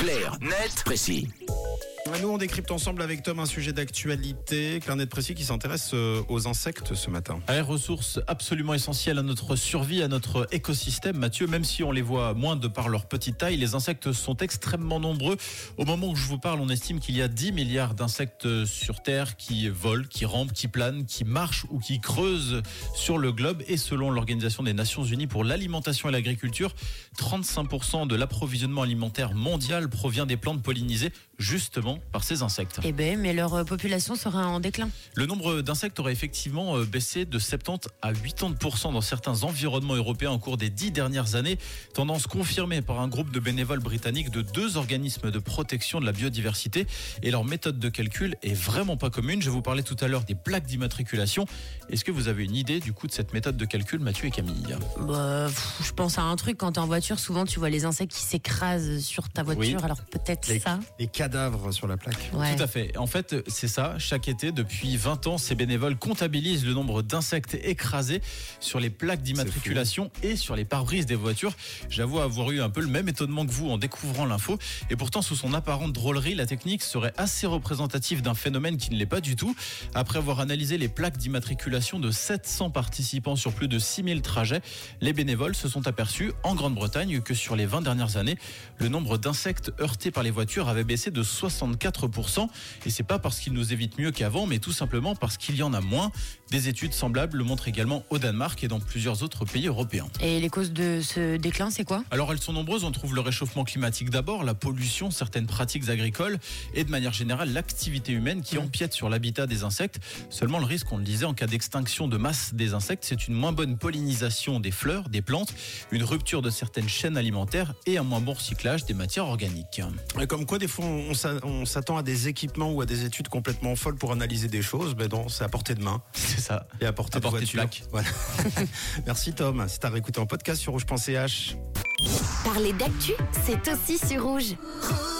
Clair, net, précis. Nous, on décrypte ensemble avec Tom un sujet d'actualité, Clarnet Précis qui s'intéresse euh, aux insectes ce matin. Ressources absolument essentielles à notre survie, à notre écosystème. Mathieu, même si on les voit moins de par leur petite taille, les insectes sont extrêmement nombreux. Au moment où je vous parle, on estime qu'il y a 10 milliards d'insectes sur Terre qui volent, qui rampent, qui planent, qui marchent ou qui creusent sur le globe. Et selon l'Organisation des Nations Unies pour l'alimentation et l'agriculture, 35% de l'approvisionnement alimentaire mondial provient des plantes pollinisées justement par ces insectes. Eh ben, mais leur euh, population sera en déclin. Le nombre d'insectes aurait effectivement euh, baissé de 70 à 80% dans certains environnements européens au cours des dix dernières années. Tendance confirmée par un groupe de bénévoles britanniques de deux organismes de protection de la biodiversité. Et leur méthode de calcul est vraiment pas commune. Je vous parlais tout à l'heure des plaques d'immatriculation. Est-ce que vous avez une idée du coup de cette méthode de calcul, Mathieu et Camille? Bah, pff, je pense à un truc, quand t'es en voiture, souvent tu vois les insectes qui s'écrasent sur ta voiture, Oui. alors peut-être ça. les cadavres sur la plaque. Ouais. Tout à fait. En fait, c'est ça. Chaque été, depuis 20 ans, ces bénévoles comptabilisent le nombre d'insectes écrasés sur les plaques d'immatriculation et sur les pare-brises des voitures. J'avoue avoir eu un peu le même étonnement que vous en découvrant l'info. Et pourtant, sous son apparente drôlerie, la technique serait assez représentative d'un phénomène qui ne l'est pas du tout. Après avoir analysé les plaques d'immatriculation de 700 participants sur plus de 6000 trajets, les bénévoles se sont aperçus en Grande-Bretagne que sur les 20 dernières années, le nombre d'insectes heurtés par les voitures avait baissé de 64%. Et c'est pas parce qu'ils nous évitent mieux qu'avant, mais tout simplement parce qu'il y en a moins. Des études semblables le montrent également au Danemark et dans plusieurs autres pays européens. Et les causes de ce déclin, c'est quoi? Alors elles sont nombreuses, on trouve le réchauffement climatique d'abord, la pollution, certaines pratiques agricoles et de manière générale l'activité humaine qui empiète sur l'habitat des insectes. Seulement le risque, on le disait, en cas d'extinction de masse des insectes, c'est une moins bonne pollinisation des fleurs, des plantes, une rupture de certaines chaînes alimentaires et un moins bon recyclage des matières organiques. Et comme quoi, des fois, on s'a- on s'attend à des équipements ou à des études complètement folles pour analyser des choses. Ben non, c'est à portée de main C'est ça. et à portée À de portée de voiture. Voilà. Merci Tom. C'est à réécouter en podcast sur rouge.ch. Parler d'actu, c'est aussi sur rouge. Rouge.